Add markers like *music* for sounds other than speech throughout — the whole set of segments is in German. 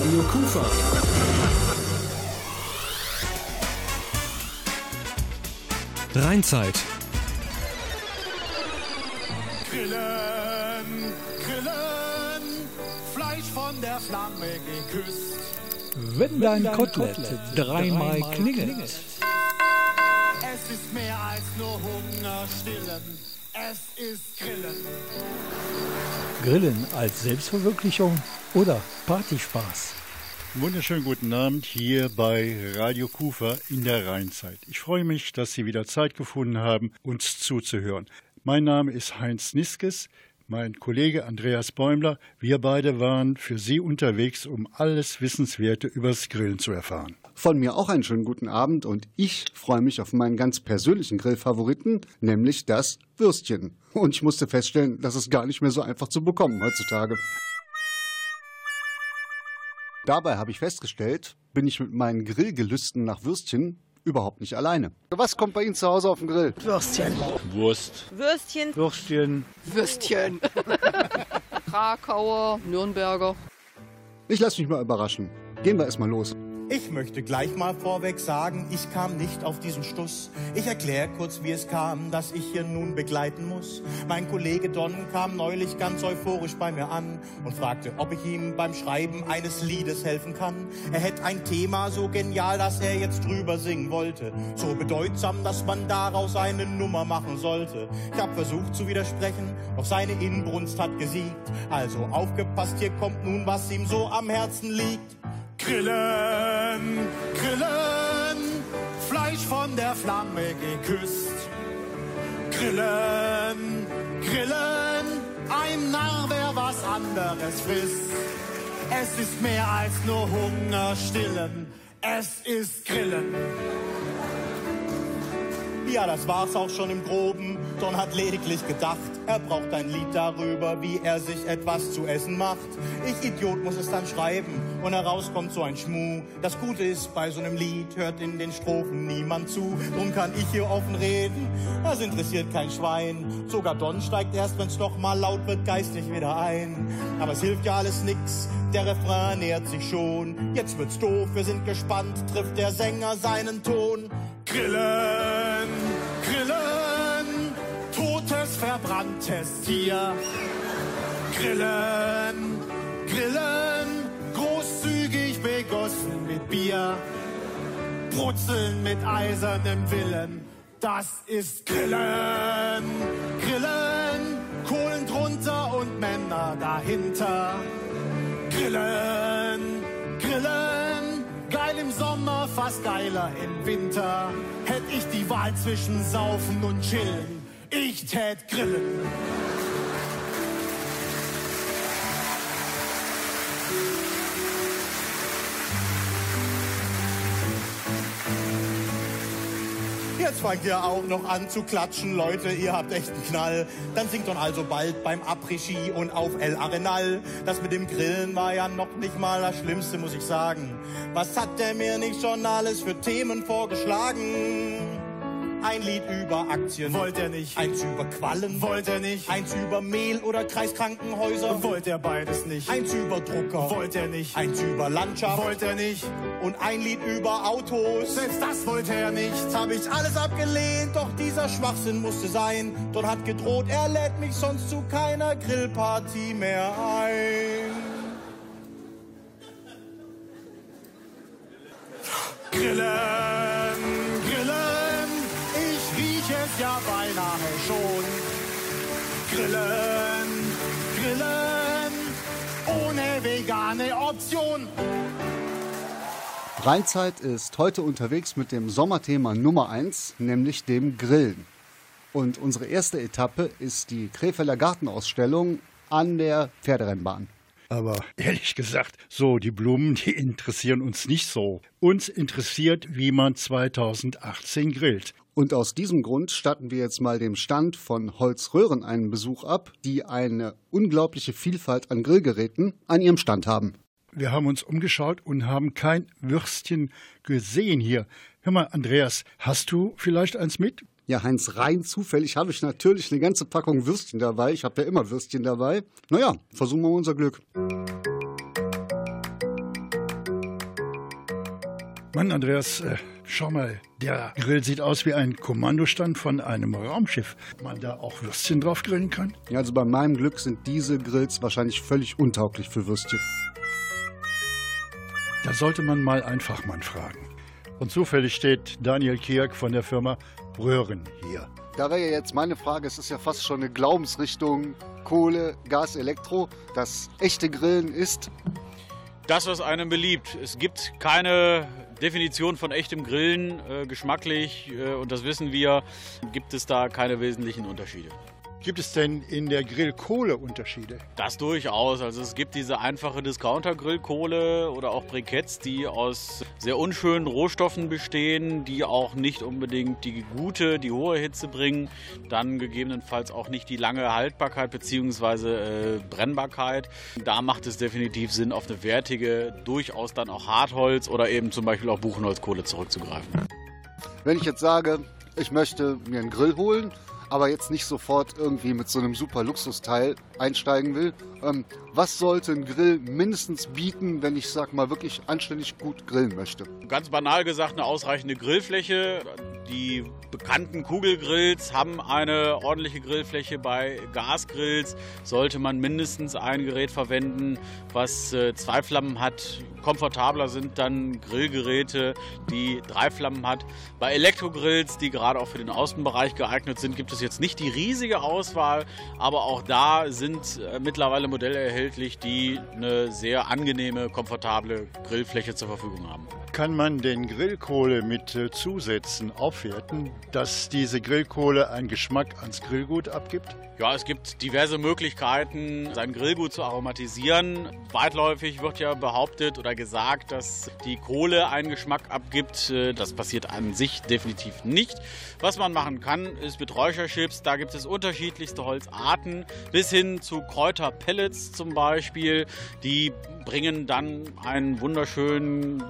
Radio Kufa. Rheinzeit. Grillen, grillen, Fleisch von der Flamme geküsst. Wenn dein Kotelett dreimal klingelt. Es ist mehr als nur Hunger stillen. Es ist Grillen. Grillen als Selbstverwirklichung oder Partyspaß. Wunderschönen guten Abend hier bei Radio Kufa in der Rheinzeit. Ich freue mich, dass Sie wieder Zeit gefunden haben, uns zuzuhören. Mein Name ist Heinz Niskes, mein Kollege Andreas Bäumler. Wir beide waren für Sie unterwegs, um alles Wissenswerte übers Grillen zu erfahren. Von mir auch einen schönen guten Abend und ich freue mich auf meinen ganz persönlichen Grillfavoriten, nämlich das Würstchen. Und ich musste feststellen, das ist gar nicht mehr so einfach zu bekommen heutzutage. Dabei habe ich festgestellt, bin ich mit meinen Grillgelüsten nach Würstchen überhaupt nicht alleine. Was kommt bei Ihnen zu Hause auf den Grill? Würstchen. Wurst. Würstchen. Würstchen. Würstchen. *laughs* Krakauer, Nürnberger. Ich lasse mich mal überraschen. Gehen wir erstmal los. Ich möchte gleich mal vorweg sagen, ich kam nicht auf diesen Stuss. Ich erkläre kurz, wie es kam, dass ich hier nun begleiten muss. Mein Kollege Don kam neulich ganz euphorisch bei mir an und fragte, ob ich ihm beim Schreiben eines Liedes helfen kann. Er hätte ein Thema so genial, dass er jetzt drüber singen wollte. So bedeutsam, dass man daraus eine Nummer machen sollte. Ich hab versucht zu widersprechen, doch seine Inbrunst hat gesiegt. Also aufgepasst, hier kommt nun, was ihm so am Herzen liegt. Grillen, grillen, Fleisch von der Flamme geküsst. Grillen, grillen, ein Narr, wer was anderes frisst. Es ist mehr als nur Hunger stillen, es ist Grillen. Ja, das war's auch schon im Groben. Don hat lediglich gedacht, er braucht ein Lied darüber, wie er sich etwas zu essen macht. Ich Idiot muss es dann schreiben und heraus kommt so ein Schmuh. Das Gute ist, bei so einem Lied hört in den Strophen niemand zu. Drum kann ich hier offen reden, das interessiert kein Schwein. Sogar Don steigt erst, wenn's doch mal laut wird, geistig wieder ein. Aber es hilft ja alles nix, der Refrain nähert sich schon. Jetzt wird's doof, wir sind gespannt, trifft der Sänger seinen Ton. Grillen, grillen, totes, verbranntes Tier. Grillen, grillen, großzügig begossen mit Bier. Brutzeln mit eisernem Willen, das ist Grillen, grillen, Kohlen drunter und Männer dahinter. Grillen, grillen, geil im Sommer, fast geiler im Winter. Hätt ich die Wahl zwischen Saufen und Chillen, ich tät grillen. Jetzt fangt ihr auch noch an zu klatschen, Leute, ihr habt echt einen Knall. Dann singt doch also bald beim Après-Ski und auf El Arenal. Das mit dem Grillen war ja noch nicht mal das Schlimmste, muss ich sagen. Was hat der mir nicht schon alles für Themen vorgeschlagen? Ein Lied über Aktien. Wollt er nicht. Eins über Quallen. Wollt er nicht. Eins über Mehl oder Kreiskrankenhäuser. Wollt er beides nicht. Eins über Drucker. Wollt er nicht. Eins über Landschaft. Wollt er nicht. Und ein Lied über Autos. Selbst das wollte er nicht. Hab ich alles abgelehnt, doch dieser Schwachsinn musste sein. Don hat gedroht, er lädt mich sonst zu keiner Grillparty mehr ein. Grillen, vegane Option. Rheinzeit ist heute unterwegs mit dem Sommerthema Nummer 1, nämlich dem Grillen. Und unsere erste Etappe ist die Krefelder Gartenausstellung an der Pferderennbahn. Aber ehrlich gesagt, so die Blumen, die *laughs* interessieren uns nicht so. Uns interessiert, wie man 2018 grillt. Und aus diesem Grund statten wir jetzt mal dem Stand von Holzröhren einen Besuch ab, die eine unglaubliche Vielfalt an Grillgeräten an ihrem Stand haben. Wir haben uns umgeschaut und haben kein Würstchen gesehen hier. Hör mal, Andreas, hast du vielleicht eins mit? Ja, Heinz, rein zufällig habe ich natürlich eine ganze Packung Würstchen dabei. Ich habe ja immer Würstchen dabei. Naja, versuchen wir unser Glück. Mann, Andreas, äh, schau mal, der Grill sieht aus wie ein Kommandostand von einem Raumschiff. Man da auch Würstchen drauf grillen kann? Ja, also bei meinem Glück sind diese Grills wahrscheinlich völlig untauglich für Würstchen. Da sollte man mal einen Fachmann fragen. Und zufällig steht Daniel Kirk von der Firma Röhren hier. Da wäre ja jetzt meine Frage, es ist ja fast schon eine Glaubensrichtung Kohle, Gas, Elektro. Das echte Grillen ist das, was einem beliebt. Es gibt keine Definition von echtem Grillen. Äh, geschmacklich, äh, und das wissen wir, gibt es da keine wesentlichen Unterschiede. Gibt es denn in der Grillkohle Unterschiede? Das durchaus. Also es gibt diese einfache Discounter-Grillkohle oder auch Briketts, die aus sehr unschönen Rohstoffen bestehen, die auch nicht unbedingt die gute, die hohe Hitze bringen, dann gegebenenfalls auch nicht die lange Haltbarkeit bzw. Äh, Brennbarkeit. Da macht es definitiv Sinn, auf eine wertige, durchaus dann auch Hartholz oder eben zum Beispiel auch Buchenholzkohle zurückzugreifen. Wenn ich jetzt sage, ich möchte mir einen Grill holen, aber jetzt nicht sofort irgendwie mit so einem super Luxusteil einsteigen will. Ähm, was sollte ein Grill mindestens bieten, wenn ich sag mal wirklich anständig gut grillen möchte? Ganz banal gesagt, eine ausreichende Grillfläche. Die bekannten Kugelgrills haben eine ordentliche Grillfläche. Bei Gasgrills sollte man mindestens ein Gerät verwenden, was äh, zwei Flammen hat. Komfortabler sind dann Grillgeräte, die drei Flammen hat. Bei Elektrogrills, die gerade auch für den Außenbereich geeignet sind, gibt es jetzt nicht die riesige Auswahl, aber auch da sind äh, mittlerweile Modelle erhältlich, die eine sehr angenehme, komfortable Grillfläche zur Verfügung haben. Kann man den Grillkohle mit äh, Zusätzen aufwerten, dass diese Grillkohle einen Geschmack ans Grillgut abgibt? Ja, es gibt diverse Möglichkeiten, sein Grillgut zu aromatisieren. Weitläufig wird ja behauptet oder gesagt, dass die Kohle einen Geschmack abgibt. Äh, das passiert an sich definitiv nicht. Was man machen kann, ist mit Räucherchips, da gibt es unterschiedlichste Holzarten, bis hin zu Kräuterpellets zum Beispiel. Die bringen dann einen wunderschönen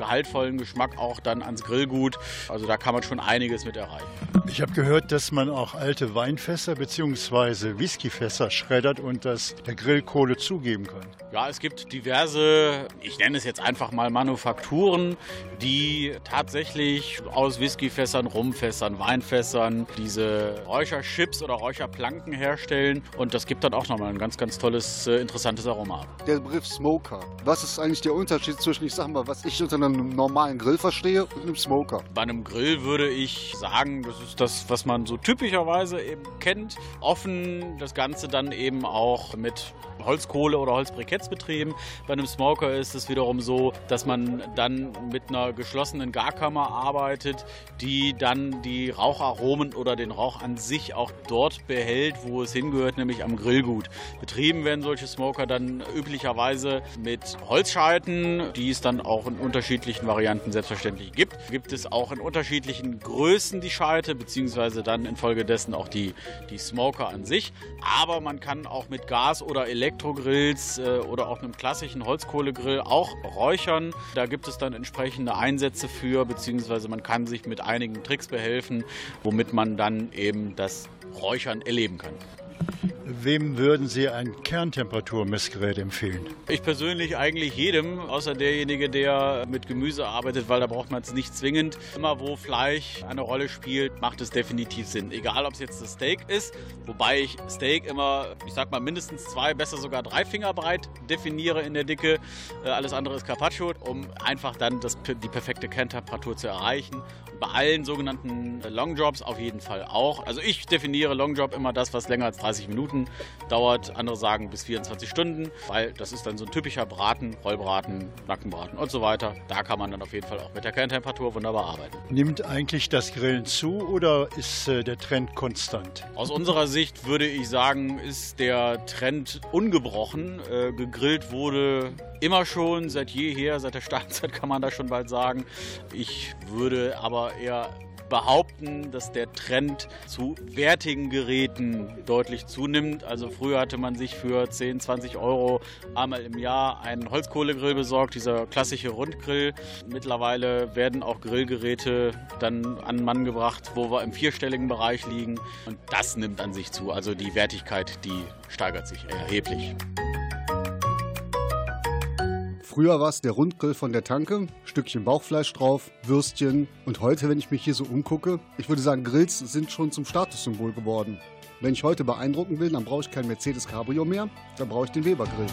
gehaltvollen Geschmack auch dann ans Grillgut. Also da kann man schon einiges mit erreichen. Ich habe gehört, dass man auch alte Weinfässer bzw. Whiskyfässer schreddert und das der Grillkohle zugeben kann. Ja, es gibt diverse, ich nenne es jetzt einfach mal Manufakturen, die tatsächlich aus Whiskyfässern, Rumfässern, Weinfässern diese Räucherchips oder Räucherplanken herstellen. Und das gibt dann auch nochmal ein ganz, ganz tolles, äh, interessantes Aroma. Der Begriff Smoker. Was ist eigentlich der Unterschied zwischen, ich sag mal, was ich unter einem normalen Grill verstehe und einem Smoker? Bei einem Grill würde ich sagen, das ist das, was man so typischerweise eben kennt. Offen, das Ganze dann eben auch mit Holzkohle oder Holzbriketts betrieben. Bei einem Smoker ist es wiederum so, dass man dann mit einer geschlossenen Garkammer arbeitet, die dann die Raucharomen oder den Rauch an sich auch dort behält, wo es hingehört, nämlich am Grillgut. Betrieben werden solche Smoker dann üblicherweise mit Holzscheiten, die es dann auch in unterschiedlichen Varianten selbstverständlich gibt. Gibt es auch in unterschiedlichen Größen die Scheite, beziehungsweise dann infolgedessen auch die, die Smoker an sich. Aber man kann auch mit Gas oder Elektro Elektrogrills äh, oder auch einem klassischen Holzkohlegrill auch räuchern. Da gibt es dann entsprechende Einsätze für, beziehungsweise man kann sich mit einigen Tricks behelfen, womit man dann eben das Räuchern erleben kann. Wem würden Sie ein Kerntemperaturmessgerät empfehlen? Ich persönlich eigentlich jedem, außer derjenige, der mit Gemüse arbeitet, weil da braucht man es nicht zwingend. Immer wo Fleisch eine Rolle spielt, macht es definitiv Sinn. Egal, ob es jetzt das Steak ist, wobei ich Steak immer, ich sag mal, mindestens zwei, besser sogar drei Finger breit definiere in der Dicke. Äh, alles andere ist Carpaccio, um einfach dann das, die perfekte Kerntemperatur zu erreichen. bei allen sogenannten Longjobs auf jeden Fall auch. Also ich definiere Longjob immer das, was länger als 30 Minuten dauert. Andere sagen bis 24 Stunden, weil das ist dann so ein typischer Braten, Rollbraten, Nackenbraten und so weiter. Da kann man dann auf jeden Fall auch mit der Kerntemperatur wunderbar arbeiten. Nimmt eigentlich das Grillen zu oder ist äh, der Trend konstant? Aus unserer Sicht würde ich sagen, ist der Trend ungebrochen. Äh, gegrillt wurde immer schon, seit jeher, seit der Steinzeit *laughs* kann man da schon bald sagen. Ich würde aber eher behaupten, dass der Trend zu wertigen Geräten deutlich zunimmt. Also früher hatte man sich für 10, 20 Euro einmal im Jahr einen Holzkohlegrill besorgt, dieser klassische Rundgrill. Mittlerweile werden auch Grillgeräte dann an Mann gebracht, wo wir im vierstelligen Bereich liegen. Und das nimmt an sich zu. Also die Wertigkeit, die steigert sich erheblich. Früher war es der Rundgrill von der Tanke, Stückchen Bauchfleisch drauf, Würstchen. Und heute, wenn ich mich hier so umgucke, ich würde sagen, Grills sind schon zum Statussymbol geworden. Wenn ich heute beeindrucken will, dann brauche ich kein Mercedes Cabrio mehr, dann brauche ich den Weber Grill.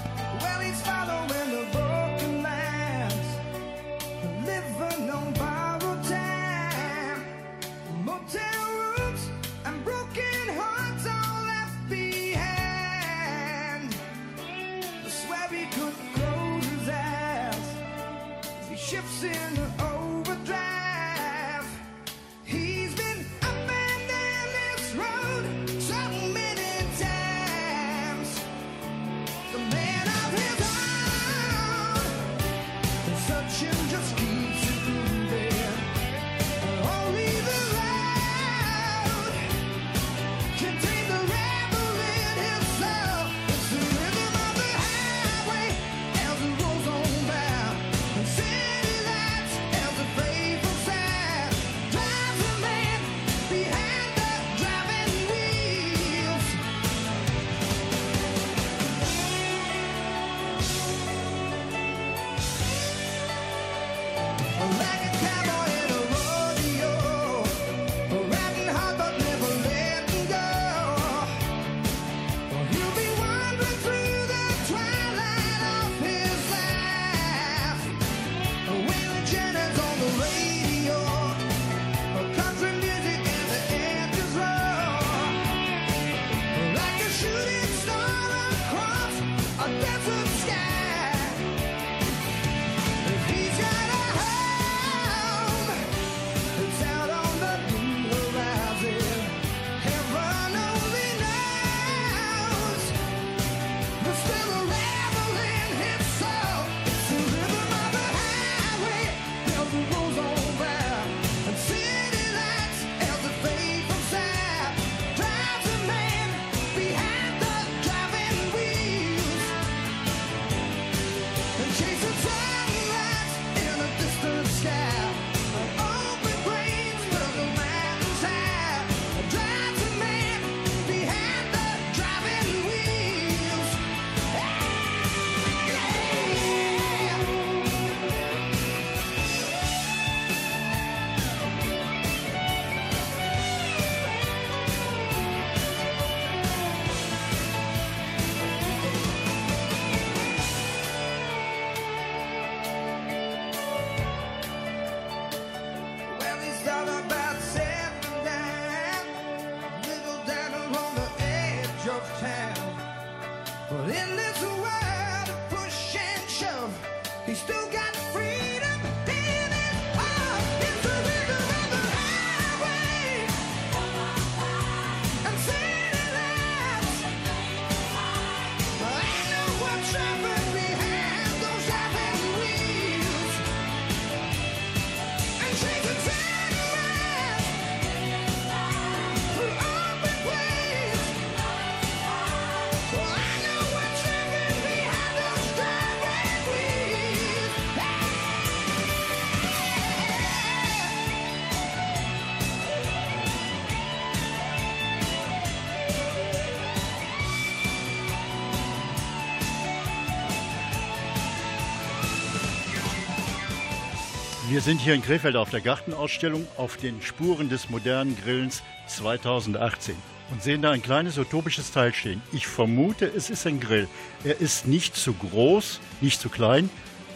Wir sind hier in Krefeld auf der Gartenausstellung auf den Spuren des modernen Grillens 2018 und sehen da ein kleines utopisches Teil stehen. Ich vermute, es ist ein Grill. Er ist nicht zu groß, nicht zu klein.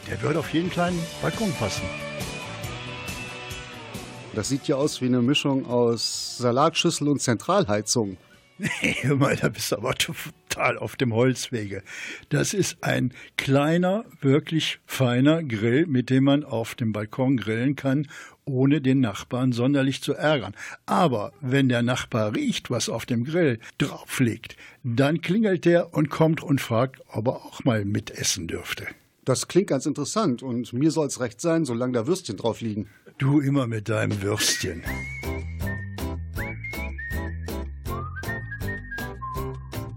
Der würde auf jeden kleinen Balkon passen. Das sieht ja aus wie eine Mischung aus Salatschüssel und Zentralheizung. Hör *laughs* mal, da bist du aber total auf dem Holzwege. Das ist ein kleiner, wirklich feiner Grill, mit dem man auf dem Balkon grillen kann, ohne den Nachbarn sonderlich zu ärgern. Aber wenn der Nachbar riecht, was auf dem Grill drauf liegt, dann klingelt er und kommt und fragt, ob er auch mal mitessen dürfte. Das klingt ganz interessant und mir soll es recht sein, solange da Würstchen drauf liegen. Du immer mit deinem Würstchen.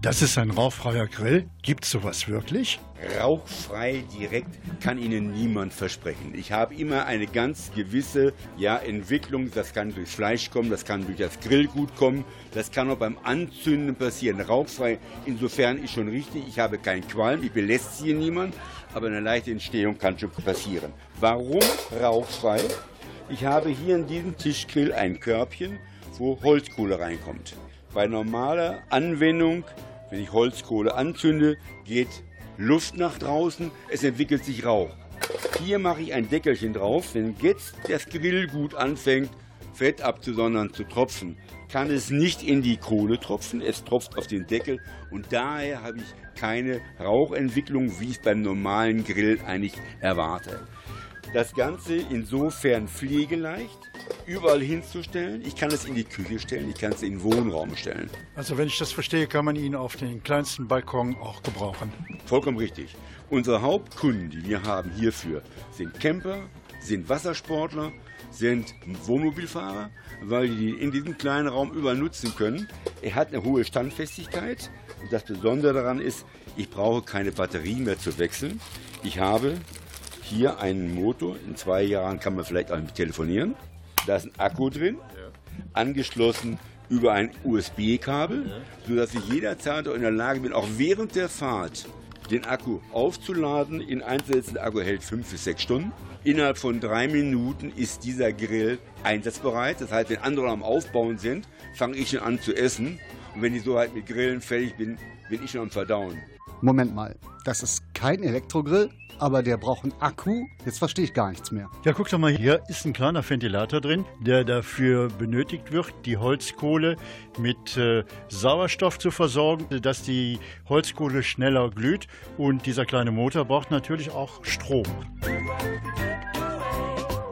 Das ist ein rauchfreier Grill. Gibt es sowas wirklich? Rauchfrei direkt kann Ihnen niemand versprechen. Ich habe immer eine ganz gewisse ja, Entwicklung. Das kann durchs Fleisch kommen, das kann durch das Grillgut kommen, das kann auch beim Anzünden passieren. Rauchfrei insofern ist schon richtig. Ich habe keinen Qualm, ich belästige niemand, aber eine leichte Entstehung kann schon passieren. Warum rauchfrei? Ich habe hier in diesem Tischgrill ein Körbchen, wo Holzkohle reinkommt. Bei normaler Anwendung wenn ich Holzkohle anzünde, geht Luft nach draußen, es entwickelt sich Rauch. Hier mache ich ein Deckelchen drauf, wenn jetzt das Grillgut anfängt, Fett abzusondern, zu tropfen, kann es nicht in die Kohle tropfen, es tropft auf den Deckel und daher habe ich keine Rauchentwicklung, wie ich es beim normalen Grill eigentlich erwarte. Das Ganze insofern pflegeleicht, überall hinzustellen. Ich kann es in die Küche stellen, ich kann es in den Wohnraum stellen. Also wenn ich das verstehe, kann man ihn auf den kleinsten Balkon auch gebrauchen. Vollkommen richtig. Unsere Hauptkunden, die wir haben hierfür, sind Camper, sind Wassersportler, sind Wohnmobilfahrer, weil die in diesem kleinen Raum überall nutzen können. Er hat eine hohe Standfestigkeit und das Besondere daran ist, ich brauche keine Batterie mehr zu wechseln. Ich habe hier einen Motor. In zwei Jahren kann man vielleicht auch telefonieren. Da ist ein Akku drin, angeschlossen über ein USB-Kabel, sodass ich jederzeit auch in der Lage bin, auch während der Fahrt den Akku aufzuladen. In Einzelsätzen der Akku hält fünf bis sechs Stunden. Innerhalb von drei Minuten ist dieser Grill einsatzbereit. Das heißt, wenn andere am Aufbauen sind, fange ich schon an zu essen. Und wenn ich so halt mit Grillen fertig bin, bin ich schon am Verdauen. Moment mal, das ist kein Elektrogrill, aber der braucht einen Akku. Jetzt verstehe ich gar nichts mehr. Ja, guck doch mal, hier ist ein kleiner Ventilator drin, der dafür benötigt wird, die Holzkohle mit äh, Sauerstoff zu versorgen, dass die Holzkohle schneller glüht. Und dieser kleine Motor braucht natürlich auch Strom.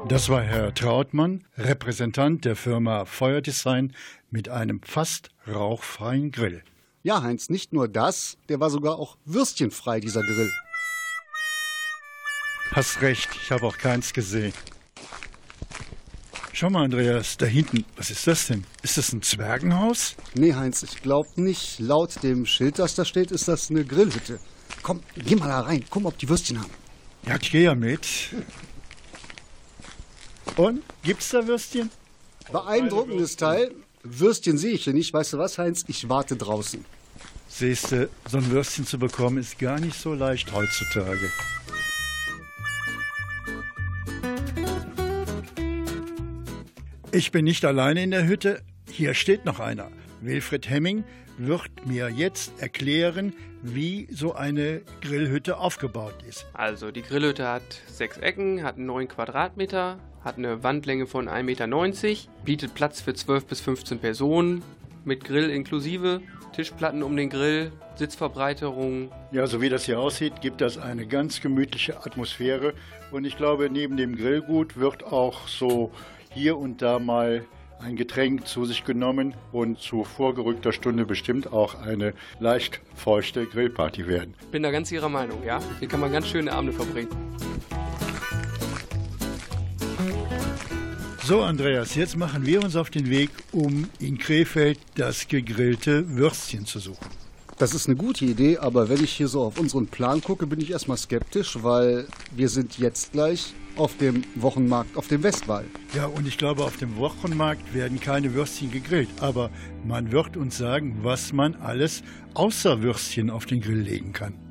Das war Herr Trautmann, Repräsentant der Firma Feuerdesign mit einem fast rauchfreien Grill. Ja, Heinz, nicht nur das, der war sogar auch würstchenfrei, dieser Grill. Hast recht, ich habe auch keins gesehen. Schau mal, Andreas, da hinten, was ist das denn? Ist das ein Zwergenhaus? Nee, Heinz, ich glaube nicht. Laut dem Schild, das da steht, ist das eine Grillhütte. Komm, geh mal da rein, guck mal, ob die Würstchen haben. Ja, ich gehe ja mit. Und, gibt's da Würstchen? Beeindruckendes Teil. Würstchen sehe ich hier nicht. Weißt du was, Heinz? Ich warte draußen. Siehst du, so ein Würstchen zu bekommen ist gar nicht so leicht heutzutage. Ich bin nicht alleine in der Hütte. Hier steht noch einer. Wilfried Hemming wird mir jetzt erklären, wie so eine Grillhütte aufgebaut ist. Also die Grillhütte hat sechs Ecken, hat 9 Quadratmeter, hat eine Wandlänge von 1,90 Meter, bietet Platz für 12 bis 15 Personen, mit Grill inklusive, Tischplatten um den Grill, Sitzverbreiterung. Ja, so wie das hier aussieht, gibt das eine ganz gemütliche Atmosphäre. Und ich glaube, neben dem Grillgut wird auch so hier und da mal ein Getränk zu sich genommen und zu vorgerückter Stunde bestimmt auch eine leicht feuchte Grillparty werden. Bin da ganz Ihrer Meinung, ja? Hier kann man ganz schöne Abende verbringen. So, Andreas, jetzt machen wir uns auf den Weg, um in Krefeld das gegrillte Würstchen zu suchen. Das ist eine gute Idee, aber wenn ich hier so auf unseren Plan gucke, bin ich erstmal skeptisch, weil wir sind jetzt gleich auf dem Wochenmarkt auf dem Westwall. Ja, und ich glaube, auf dem Wochenmarkt werden keine Würstchen gegrillt, aber man wird uns sagen, was man alles außer Würstchen auf den Grill legen kann.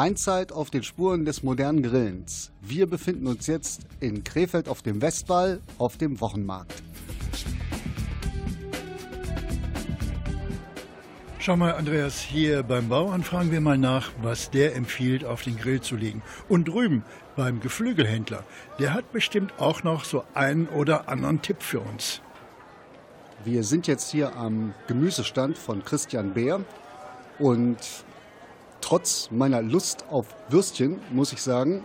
Rheinzeit auf den Spuren des modernen Grillens. Wir befinden uns jetzt in Krefeld auf dem Westwall auf dem Wochenmarkt. Schau mal, Andreas, hier beim Bauern fragen wir mal nach, was der empfiehlt, auf den Grill zu legen. Und drüben beim Geflügelhändler, der hat bestimmt auch noch so einen oder anderen Tipp für uns. Wir sind jetzt hier am Gemüsestand von Christian Beer und trotz meiner Lust auf Würstchen muss ich sagen,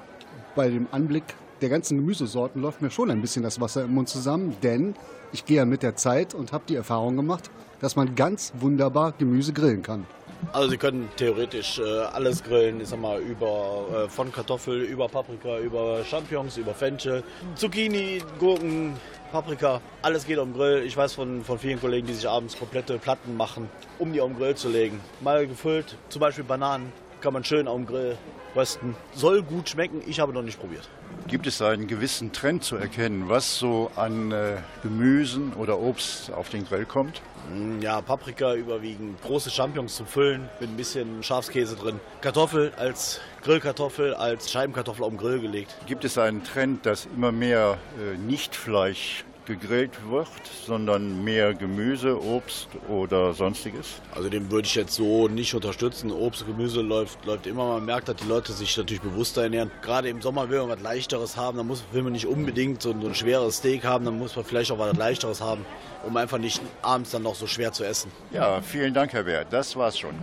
bei dem Anblick der ganzen Gemüsesorten läuft mir schon ein bisschen das Wasser im Mund zusammen, denn ich gehe ja mit der Zeit und habe die Erfahrung gemacht, dass man ganz wunderbar Gemüse grillen kann. Also Sie können theoretisch äh, alles grillen, ich sag mal, über, äh, von Kartoffel, über Paprika, über Champignons, über Fenchel, Zucchini, Gurken, Paprika, alles geht am Grill. Ich weiß von, von vielen Kollegen, die sich abends komplette Platten machen, um die am Grill zu legen. Mal gefüllt, zum Beispiel Bananen, kann man schön am Grill rösten. Soll gut schmecken, ich habe noch nicht probiert. Gibt es einen gewissen Trend zu erkennen, was so an äh, Gemüsen oder Obst auf den Grill kommt? Mm, ja, Paprika überwiegend, große Champignons zum Füllen mit ein bisschen Schafskäse drin. Kartoffel als Grillkartoffel, als Scheibenkartoffel auf den Grill gelegt. Gibt es einen Trend, dass immer mehr äh, Nichtfleisch gegrillt wird, sondern mehr Gemüse, Obst oder sonstiges? Also den würde ich jetzt so nicht unterstützen. Obst und Gemüse läuft, läuft immer. Man merkt, dass die Leute sich natürlich bewusster ernähren. Gerade im Sommer will man was Leichteres haben. Dann muss, will man nicht unbedingt so, so ein schweres Steak haben. Dann muss man vielleicht auch was Leichteres haben, um einfach nicht abends dann noch so schwer zu essen. Ja, vielen Dank, Herr Wehr. Das war's schon.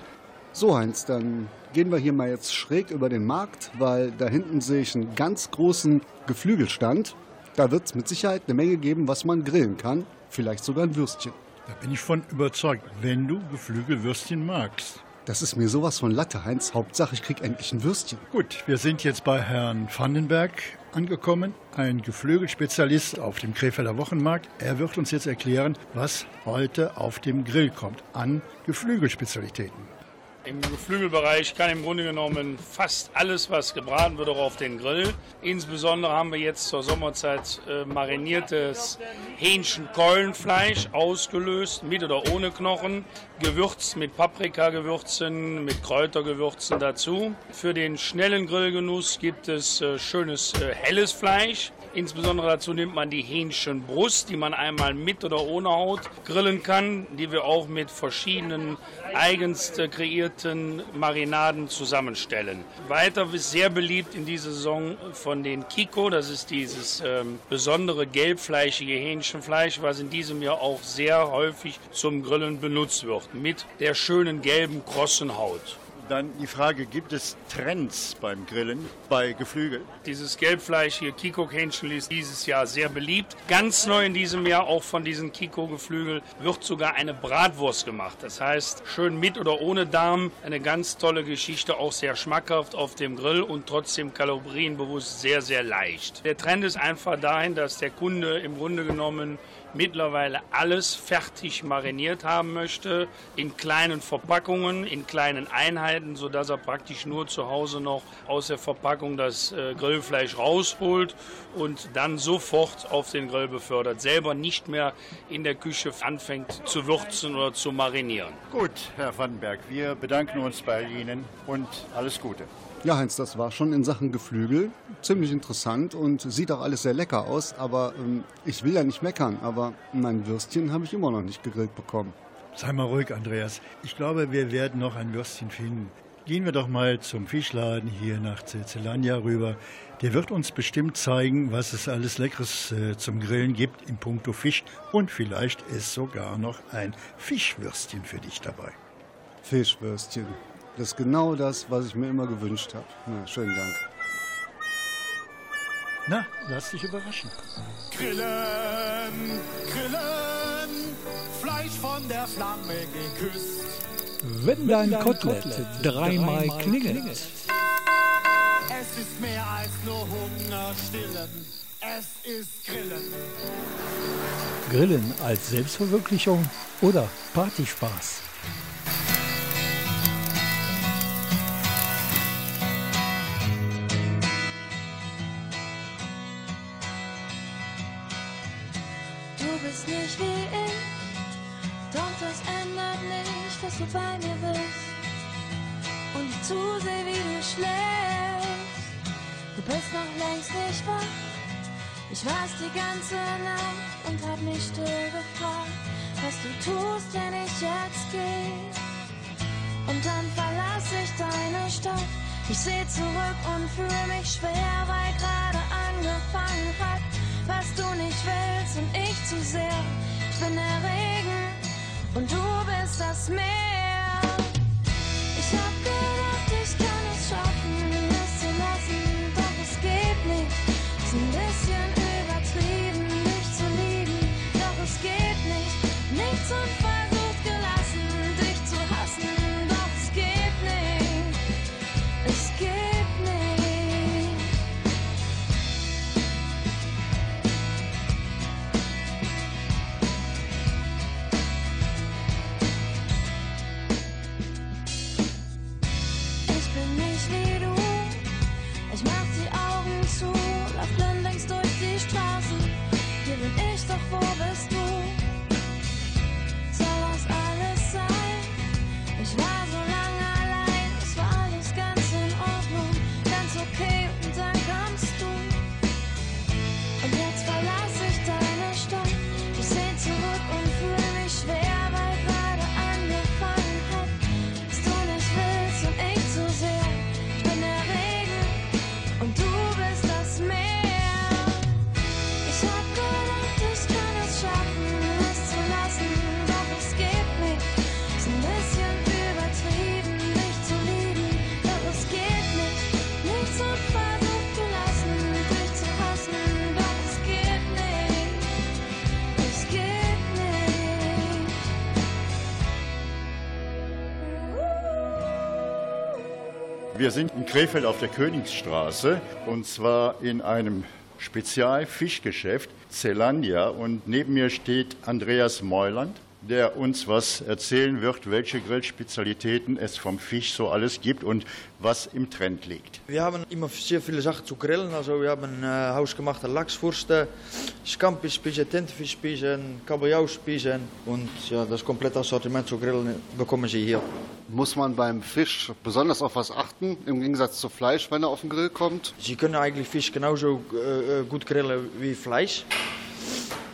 So, Heinz, dann gehen wir hier mal jetzt schräg über den Markt, weil da hinten sehe ich einen ganz großen Geflügelstand. Da wird es mit Sicherheit eine Menge geben, was man grillen kann. Vielleicht sogar ein Würstchen. Da bin ich von überzeugt, wenn du Geflügelwürstchen magst. Das ist mir sowas von Latte, Heinz. Hauptsache, ich krieg endlich ein Würstchen. Gut, wir sind jetzt bei Herrn Vandenberg angekommen, ein Geflügelspezialist auf dem Krefelder Wochenmarkt. Er wird uns jetzt erklären, was heute auf dem Grill kommt an Geflügelspezialitäten. Im Geflügelbereich kann im Grunde genommen fast alles, was gebraten wird, auch auf den Grill. Insbesondere haben wir jetzt zur Sommerzeit äh, mariniertes Hähnchenkeulenfleisch ausgelöst, mit oder ohne Knochen, gewürzt mit Paprikagewürzen, mit Kräutergewürzen dazu. Für den schnellen Grillgenuss gibt es äh, schönes äh, helles Fleisch. Insbesondere dazu nimmt man die Hähnchenbrust, die man einmal mit oder ohne Haut grillen kann, die wir auch mit verschiedenen eigens kreierten Marinaden zusammenstellen. Weiter ist sehr beliebt in dieser Saison von den Kiko, das ist dieses ähm, besondere gelbfleischige Hähnchenfleisch, was in diesem Jahr auch sehr häufig zum Grillen benutzt wird, mit der schönen gelben krossen Haut. Dann die Frage, gibt es Trends beim Grillen, bei Geflügel? Dieses gelbfleischige Kiko-Hähnchen ist dieses Jahr sehr beliebt. Ganz neu in diesem Jahr, auch von diesen Kiko-Geflügel, wird sogar eine Bratwurst gemacht. Das heißt, schön mit oder ohne Darm. Eine ganz tolle Geschichte, auch sehr schmackhaft auf dem Grill und trotzdem kalorienbewusst sehr, sehr leicht. Der Trend ist einfach dahin, dass der Kunde im Grunde genommen mittlerweile alles fertig mariniert haben möchte, in kleinen Verpackungen, in kleinen Einheiten, sodass er praktisch nur zu Hause noch aus der Verpackung das äh, Grillfleisch rausholt und dann sofort auf den Grill befördert, selber nicht mehr in der Küche anfängt zu würzen oder zu marinieren. Gut, Herr Vandenberg, wir bedanken uns bei Ihnen und alles Gute. Ja, Heinz, das war schon in Sachen Geflügel ziemlich interessant und sieht auch alles sehr lecker aus. Aber ähm, ich will ja nicht meckern, aber mein Würstchen habe ich immer noch nicht gegrillt bekommen. Sei mal ruhig, Andreas. Ich glaube, wir werden noch ein Würstchen finden. Gehen wir doch mal zum Fischladen hier nach Zelzelania rüber. Der wird uns bestimmt zeigen, was es alles Leckeres äh, zum Grillen gibt in puncto Fisch. Und vielleicht ist sogar noch ein Fischwürstchen für dich dabei. Fischwürstchen. Das ist genau das, was ich mir immer gewünscht habe. Na, schönen Dank. Na, lass dich überraschen. Grillen, grillen, Fleisch von der Flamme geküsst. Wenn dein Kotelett dreimal klingelt. Es ist mehr als nur Hunger stillen. Es ist Grillen. Grillen als Selbstverwirklichung oder Partyspaß. Du bist noch längst nicht wach. Ich war's die ganze Nacht und hab mich still gefragt, was du tust, wenn ich jetzt geh. Und dann verlass ich deine Stadt. Ich seh zurück und fühl mich schwer, weil gerade angefangen hat, was du nicht willst und ich zu sehr. Ich bin der Regen und du bist das Meer. Ich hab gedacht, Wir sind in Krefeld auf der Königsstraße und zwar in einem Spezialfischgeschäft Zelandia und neben mir steht Andreas Meuland, der uns was erzählen wird, welche Grillspezialitäten es vom Fisch so alles gibt und was im Trend liegt. Wir haben immer sehr viele Sachen zu grillen. Also wir haben äh, hausgemachte Lachswürste, Scampi-Spießen, Tintenfischspießen, Kabeljauspießen und ja, das komplette Assortiment zu grillen bekommen Sie hier. Muss man beim Fisch besonders auf was achten, im Gegensatz zu Fleisch, wenn er auf den Grill kommt? Sie können eigentlich Fisch genauso äh, gut grillen wie Fleisch.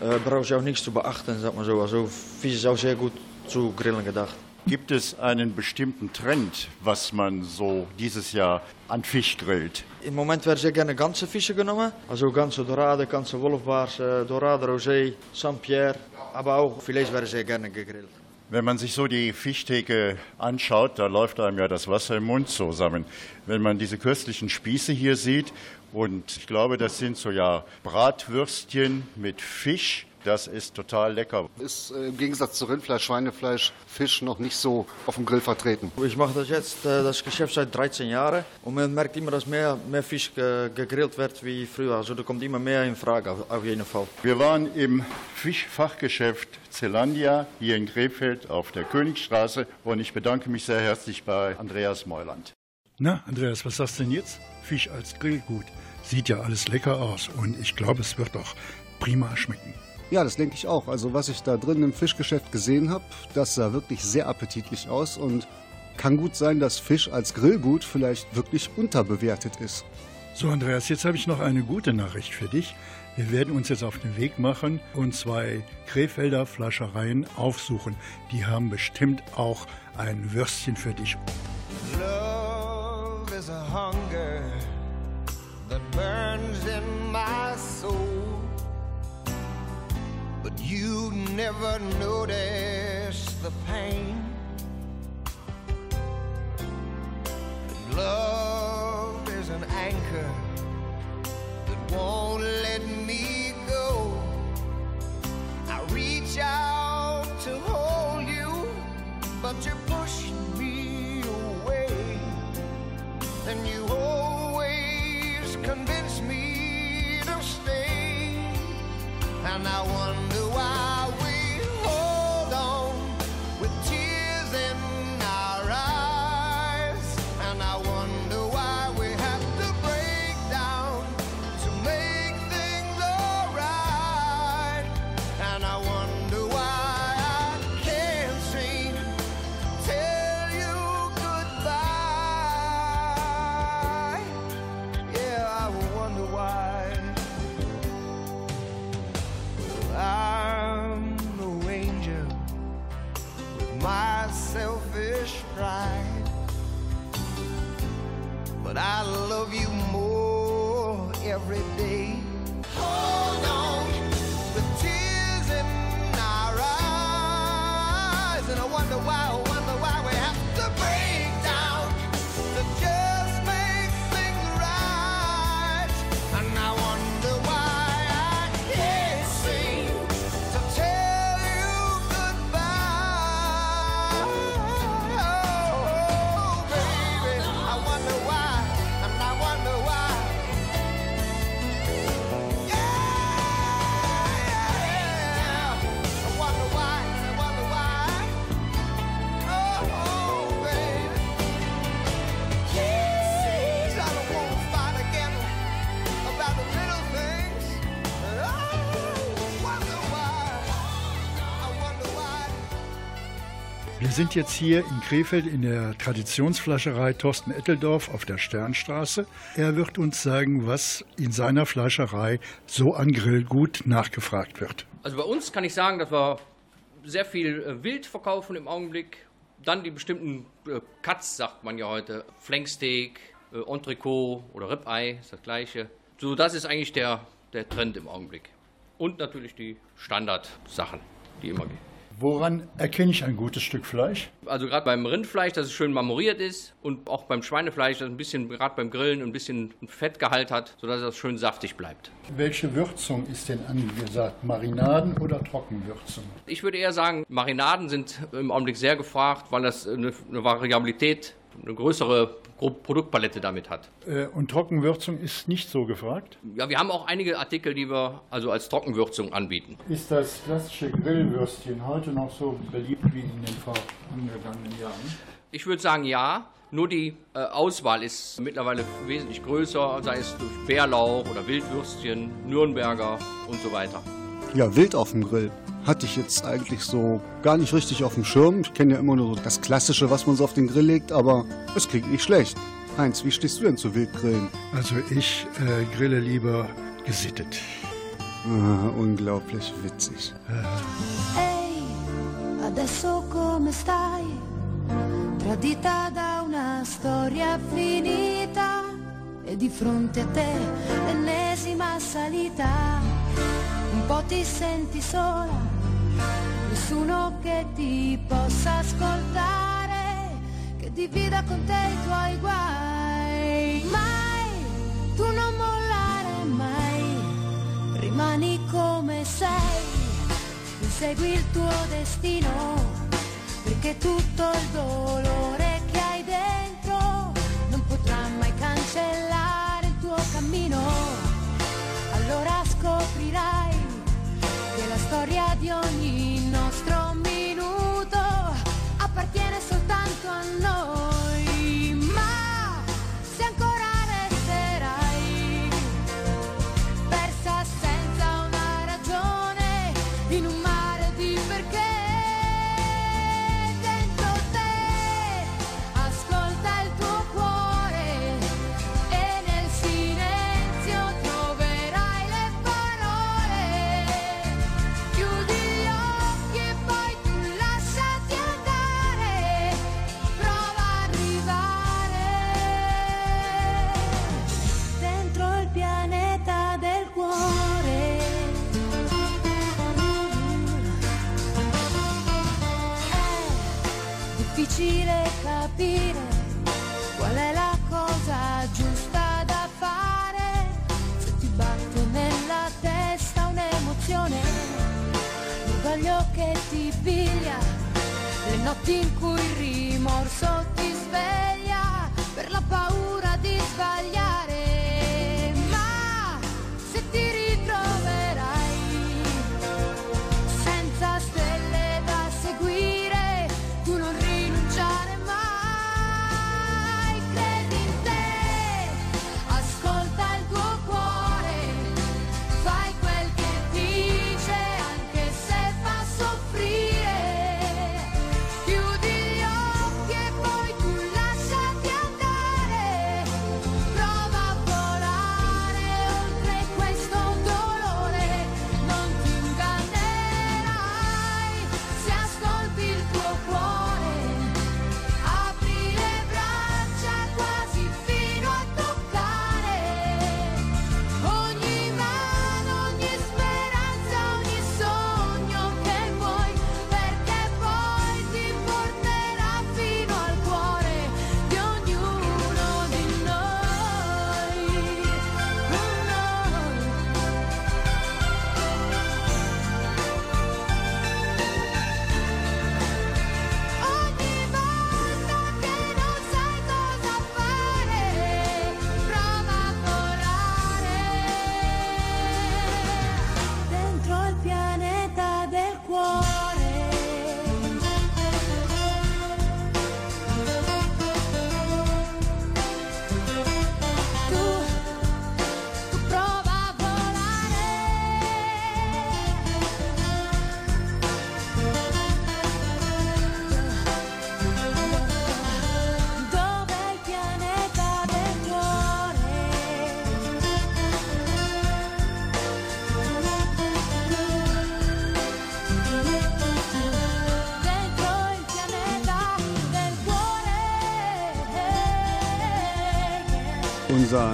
Äh, brauchen Sie auch nichts zu beachten, sag mal so. Also Fisch ist auch sehr gut zu grillen gedacht. Gibt es einen bestimmten Trend, was man so dieses Jahr an Fisch grillt? Im Moment werden sehr gerne ganze Fische genommen. Also ganze Dorade, ganze Wolfbaars, äh, Dorade Rosé, Saint-Pierre. Aber auch Filets werden sehr gerne gegrillt. Wenn man sich so die Fischtheke anschaut, da läuft einem ja das Wasser im Mund zusammen. Wenn man diese köstlichen Spieße hier sieht, und ich glaube, das sind so ja Bratwürstchen mit Fisch, das ist total lecker. Ist äh, im Gegensatz zu Rindfleisch, Schweinefleisch, Fisch noch nicht so auf dem Grill vertreten. Ich mache das jetzt, äh, das Geschäft seit 13 Jahren. Und man merkt immer, dass mehr, mehr Fisch ge gegrillt wird wie früher. Also da kommt immer mehr in Frage, auf, auf jeden Fall. Wir waren im Fischfachgeschäft Zelandia hier in Krefeld auf der Königstraße und ich bedanke mich sehr herzlich bei Andreas Meuland. Na, Andreas, was sagst du denn jetzt? Fisch als Grillgut. Sieht ja alles lecker aus und ich glaube, es wird auch prima schmecken. Ja, das denke ich auch. Also was ich da drin im Fischgeschäft gesehen habe, das sah wirklich sehr appetitlich aus und kann gut sein, dass Fisch als Grillgut vielleicht wirklich unterbewertet ist. So, Andreas, jetzt habe ich noch eine gute Nachricht für dich. Wir werden uns jetzt auf den Weg machen und zwei Krefelder Flaschereien aufsuchen. Die haben bestimmt auch ein Würstchen für dich. Never notice the pain. Love is an anchor that won't let me go. I reach out to hold you, but you push me away. And you always convince me to stay. And I wonder sind jetzt hier in Krefeld in der Traditionsfleischerei Thorsten Etteldorf auf der Sternstraße. Er wird uns sagen, was in seiner Fleischerei so an Grillgut nachgefragt wird. Also bei uns kann ich sagen, dass wir sehr viel äh, Wild verkaufen im Augenblick. Dann die bestimmten äh, Cuts, sagt man ja heute. Flanksteak, äh, Entrecot oder Ribeye, ist das gleiche. So, das ist eigentlich der, der Trend im Augenblick. Und natürlich die Standardsachen, die immer gehen. Woran erkenne ich ein gutes Stück Fleisch? Also gerade beim Rindfleisch, dass es schön marmoriert ist und auch beim Schweinefleisch, dass es ein bisschen, gerade beim Grillen, ein bisschen Fettgehalt hat, sodass es schön saftig bleibt. Welche Würzung ist denn angesagt? Marinaden oder Trockenwürzung? Ich würde eher sagen, Marinaden sind im Augenblick sehr gefragt, weil das eine, eine Variabilität, eine größere Produktpalette damit hat. Äh, Und Trockenwürzung ist nicht so gefragt? Ja, wir haben auch einige Artikel, die wir also als Trockenwürzung anbieten. Ist das klassische Grillwürstchen heute noch so beliebt wie in den vorangegangenen Jahren? Ich würde sagen, ja. Nur die äh, Auswahl ist mittlerweile wesentlich größer, sei es durch Bärlauch oder Wildwürstchen, Nürnberger und so weiter. Ja, wild auf dem Grill. Hatte ich jetzt eigentlich so gar nicht richtig auf dem Schirm. Ich kenne ja immer nur so das Klassische, was man so auf den Grill legt, aber es klingt nicht schlecht. Heinz, wie stehst du denn zu Wildgrillen? Also ich äh, grille lieber gesittet. Ah, unglaublich witzig. Ehi, adesso come stai? Tradita da una storia finita e di fronte a te l'ennesima salita. Po' ti senti sola, nessuno che ti possa ascoltare, che divida con te i tuoi guai. Mai, tu non mollare mai, rimani come sei. Insegui il tuo destino, perché tutto il dolore che hai dentro non potrà mai cancellare il tuo cammino. Allora scoprirai storia di ogni nostro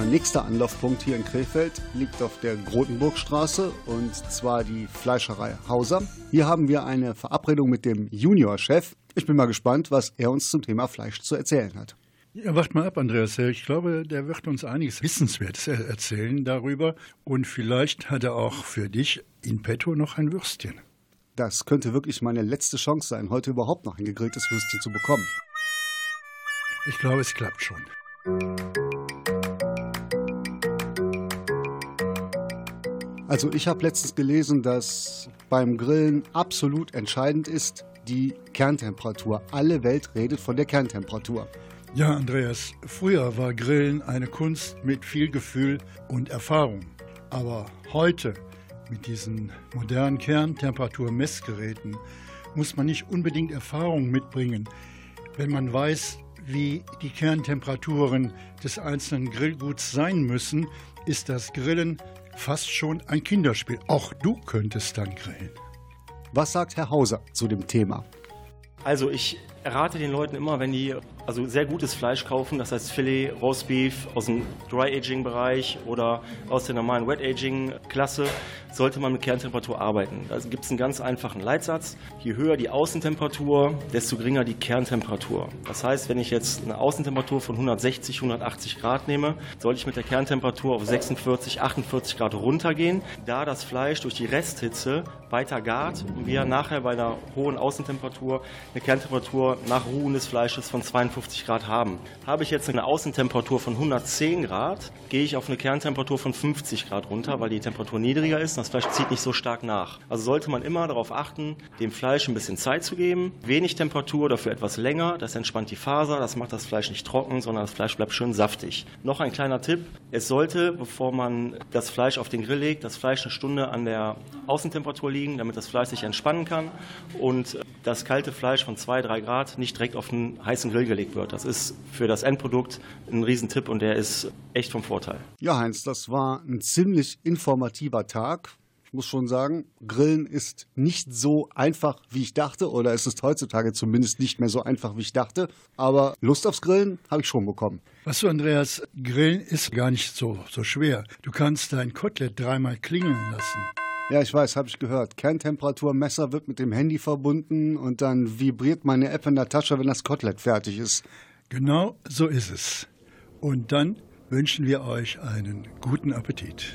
Unser nächster Anlaufpunkt hier in Krefeld liegt auf der Grotenburgstraße und zwar die Fleischerei Hauser. Hier haben wir eine Verabredung mit dem Juniorchef. Ich bin mal gespannt, was er uns zum Thema Fleisch zu erzählen hat. Ja, wart mal ab, Andreas. Ich glaube, der wird uns einiges Wissenswertes erzählen darüber. Und vielleicht hat er auch für dich in petto noch ein Würstchen. Das könnte wirklich meine letzte Chance sein, heute überhaupt noch ein gegrilltes Würstchen zu bekommen. Ich glaube, es klappt schon. Also ich habe letztens gelesen, dass beim Grillen absolut entscheidend ist die Kerntemperatur. Alle Welt redet von der Kerntemperatur. Ja, Andreas, früher war Grillen eine Kunst mit viel Gefühl und Erfahrung. Aber heute mit diesen modernen Kerntemperaturmessgeräten muss man nicht unbedingt Erfahrung mitbringen, wenn man weiß, wie die Kerntemperaturen des einzelnen Grillguts sein müssen, ist das Grillen fast schon ein Kinderspiel. Auch du könntest dann grillen. Was sagt Herr Hauser zu dem Thema? Also ich rate den Leuten immer, wenn die also sehr gutes Fleisch kaufen, das heißt Filet, Roastbeef aus dem Dry Aging Bereich oder aus der normalen Wet Aging Klasse, sollte man mit Kerntemperatur arbeiten. Da gibt es einen ganz einfachen Leitsatz. Je höher die Außentemperatur, desto geringer die Kerntemperatur. Das heißt, wenn ich jetzt eine Außentemperatur von 160, 180 Grad nehme, soll ich mit der Kerntemperatur auf 46, 48 Grad runtergehen, da das Fleisch durch die Resthitze weiter gart und wir nachher bei einer hohen Außentemperatur eine Kerntemperatur nach Ruhen des Fleisches von 52 Grad haben. Habe ich jetzt eine Außentemperatur von 110 Grad, gehe ich auf eine Kerntemperatur von 50 Grad runter, weil die Temperatur niedriger ist das Fleisch zieht nicht so stark nach. Also sollte man immer darauf achten, dem Fleisch ein bisschen Zeit zu geben. Wenig Temperatur, dafür etwas länger. Das entspannt die Faser, das macht das Fleisch nicht trocken, sondern das Fleisch bleibt schön saftig. Noch ein kleiner Tipp. Es sollte, bevor man das Fleisch auf den Grill legt, das Fleisch eine Stunde an der Außentemperatur liegen, damit das Fleisch sich entspannen kann und das kalte Fleisch von 2, 3 Grad nicht direkt auf einen heißen Grill gelegt wird. Das ist für das Endprodukt ein Riesentipp und der ist echt vom Vorteil. Ja, Heinz, das war ein ziemlich informativer Tag muss schon sagen, Grillen ist nicht so einfach, wie ich dachte, oder es ist heutzutage zumindest nicht mehr so einfach, wie ich dachte. Aber Lust aufs Grillen habe ich schon bekommen. Was du, Andreas, Grillen ist gar nicht so, so schwer. Du kannst dein Kotelett dreimal klingeln lassen. Ja, ich weiß, habe ich gehört. Kerntemperaturmesser wird mit dem Handy verbunden und dann vibriert meine App in der Tasche, wenn das Kotelett fertig ist. Genau so ist es. Und dann wünschen wir euch einen guten Appetit.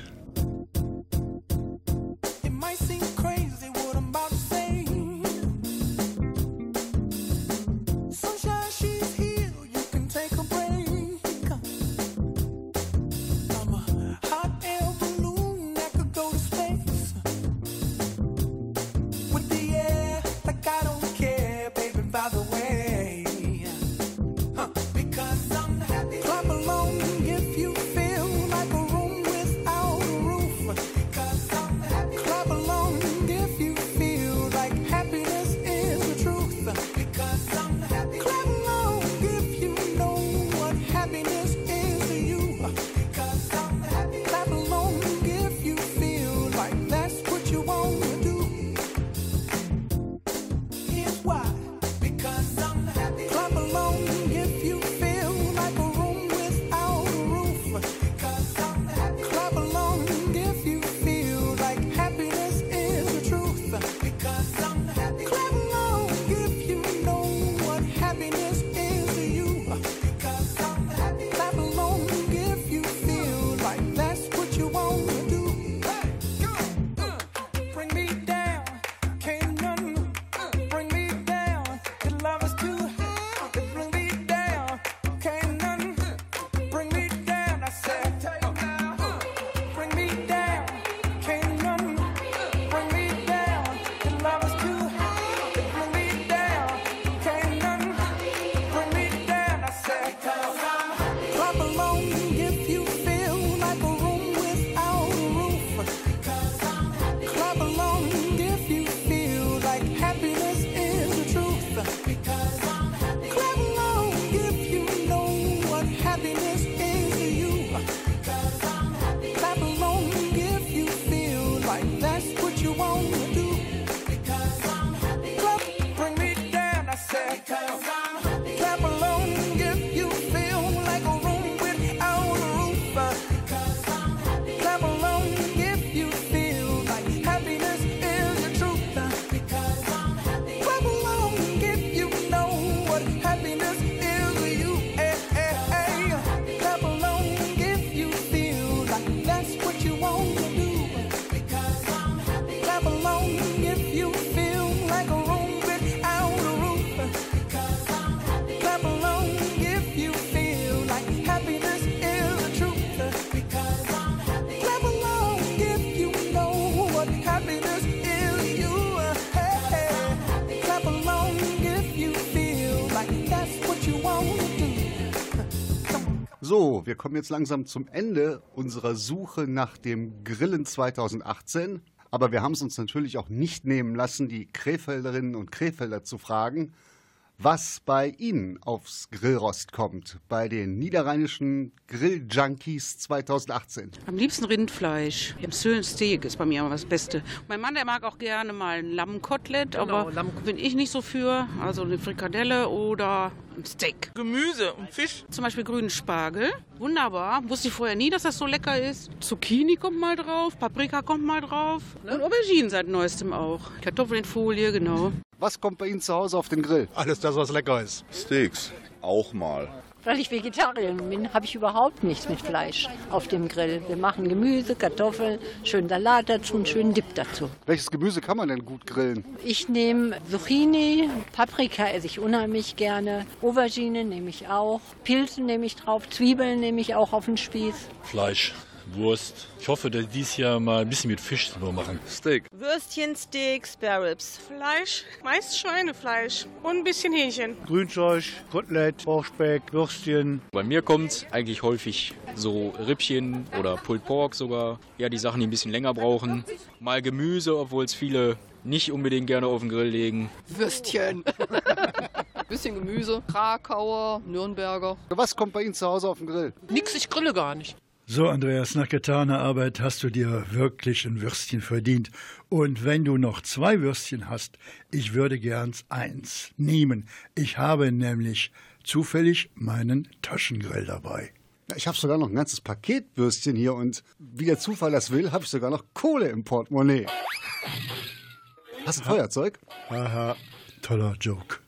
So, wir kommen jetzt langsam zum Ende unserer Suche nach dem Grillen 2018. Aber wir haben es uns natürlich auch nicht nehmen lassen, die Krefelderinnen und Krefelder zu fragen, was bei Ihnen aufs Grillrost kommt, bei den niederrheinischen Grilljunkies 2018. Am liebsten Rindfleisch. Im Steak ist bei mir immer das Beste. Mein Mann, der mag auch gerne mal ein Lammkotelett, Genau, aber Lamm- bin ich nicht so für. Also eine Frikadelle oder ein Steak. Gemüse und Fisch. Zum Beispiel grünen Spargel. Wunderbar. Wusste ich vorher nie, dass das so lecker ist. Zucchini kommt mal drauf, Paprika kommt mal drauf. Und Auberginen seit neuestem auch. Kartoffeln in Folie, genau. Was kommt bei Ihnen zu Hause auf den Grill? Alles das, was lecker ist. Steaks, auch mal. Weil ich Vegetarierin bin, habe ich überhaupt nichts mit Fleisch auf dem Grill. Wir machen Gemüse, Kartoffeln, schönen Salat dazu und schönen Dip dazu. Welches Gemüse kann man denn gut grillen? Ich nehme Zucchini, Paprika esse ich unheimlich gerne, Aubergine nehme ich auch, Pilzen nehme ich drauf, Zwiebeln nehme ich auch auf den Spieß. Fleisch, Wurst. Ich hoffe, dass dies Jahr mal ein bisschen mit Fisch nur machen. Steak. Würstchen, Steak, Spare Ribs. Fleisch, meist Schweinefleisch und ein bisschen Hähnchen. Grünzeug, Kotelett, Bauchspeck, Würstchen. Bei mir kommt eigentlich häufig so Rippchen oder Pulled Pork sogar. Ja, die Sachen, die ein bisschen länger brauchen. Mal Gemüse, obwohl es viele nicht unbedingt gerne auf den Grill legen. Würstchen. *laughs* Bisschen Gemüse, Krakauer, Nürnberger. Was kommt bei Ihnen zu Hause auf den Grill? Nix, ich grille gar nicht. So, Andreas, nach getaner Arbeit hast du dir wirklich ein Würstchen verdient. Und wenn du noch zwei Würstchen hast, ich würde gern eins nehmen. Ich habe nämlich zufällig meinen Taschengrill dabei. Ich habe sogar noch ein ganzes Paket Würstchen hier und wie der Zufall das will, habe ich sogar noch Kohle im Portemonnaie. Hast du ein Feuerzeug? Haha, toller Joke.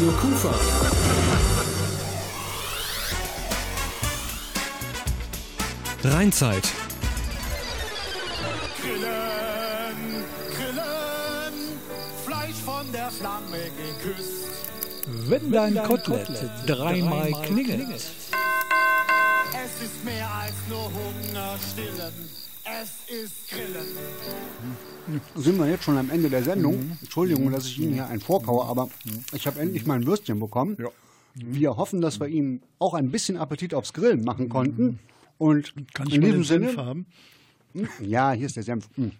Radio Kufa. Rheinzeit. Grillen, grillen, Fleisch von der Flamme geküsst. Wenn dein Kotelett dreimal klingelt. Es ist mehr als nur Hunger stillen. Es ist Grillen. Sind wir jetzt schon am Ende der Sendung? Entschuldigung, dass ich Ihnen hier einen vorkaue, aber ich habe endlich mein Würstchen bekommen. Wir hoffen, dass wir Ihnen auch ein bisschen Appetit aufs Grillen machen konnten. Und Kann ich in diesem Sinne. Senf haben? Ja, hier ist der Senf. Mm. Und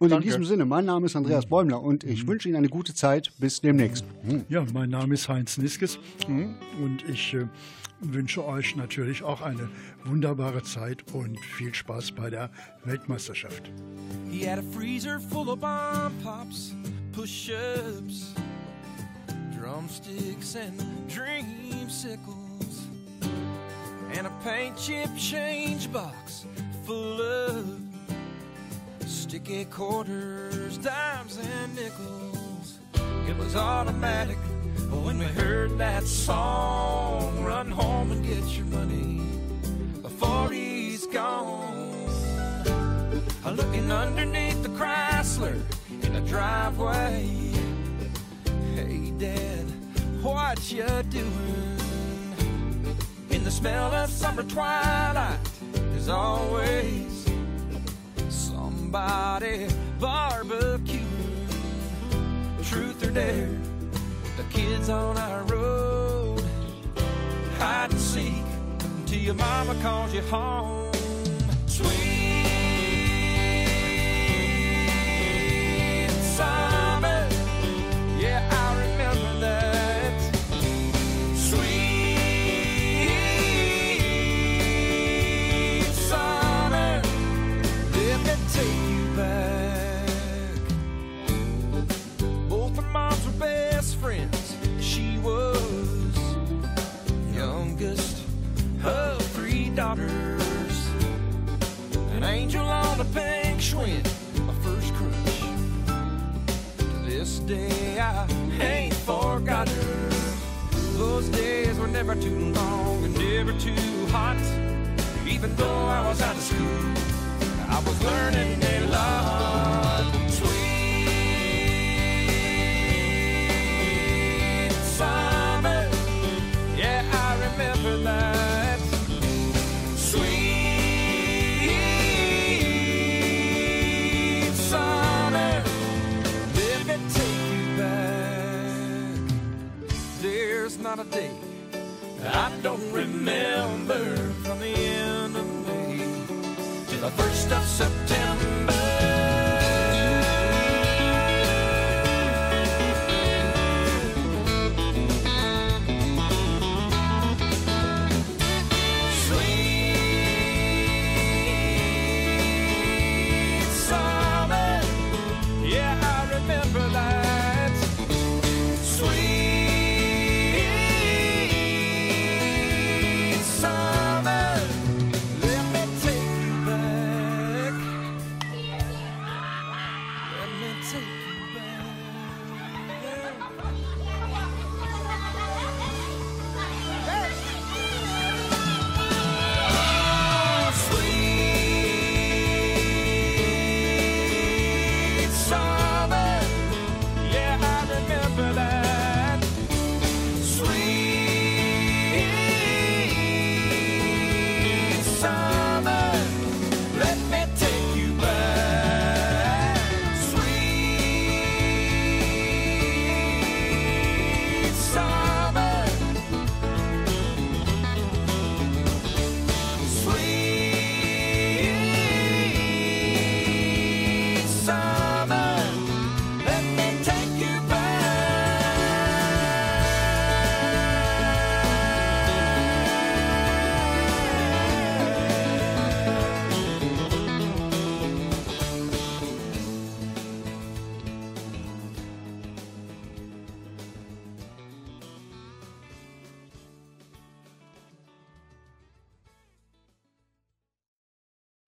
in Danke. diesem Sinne, mein Name ist Andreas Bäumler und ich wünsche Ihnen eine gute Zeit. Bis demnächst. Ja, mein Name ist Heinz Niskes und ich äh, wünsche euch natürlich auch eine wunderbare Zeit und viel Spaß bei der Weltmeisterschaft. He had a freezer full of bomb pops, push ups, drumsticks, and dreamsicles, and a paint chip change box full of sticky quarters, dimes, and nickels. It was automatic when we heard that song. Run home and get your money before he's gone. Looking underneath the Chrysler in the driveway. Hey, Dad, what you doing? In the smell of summer twilight, there's always somebody barbecuing. Truth or dare, the kids on our road hide and seek till your mama calls you home. Sweet summer, daughters. An angel on a pink Schwinn, my first crush. To this day, I ain't forgot her. Those days were never too long and never too hot. Even though I was out of school, I was learning a lot. Don't remember from the end of May to the first of September.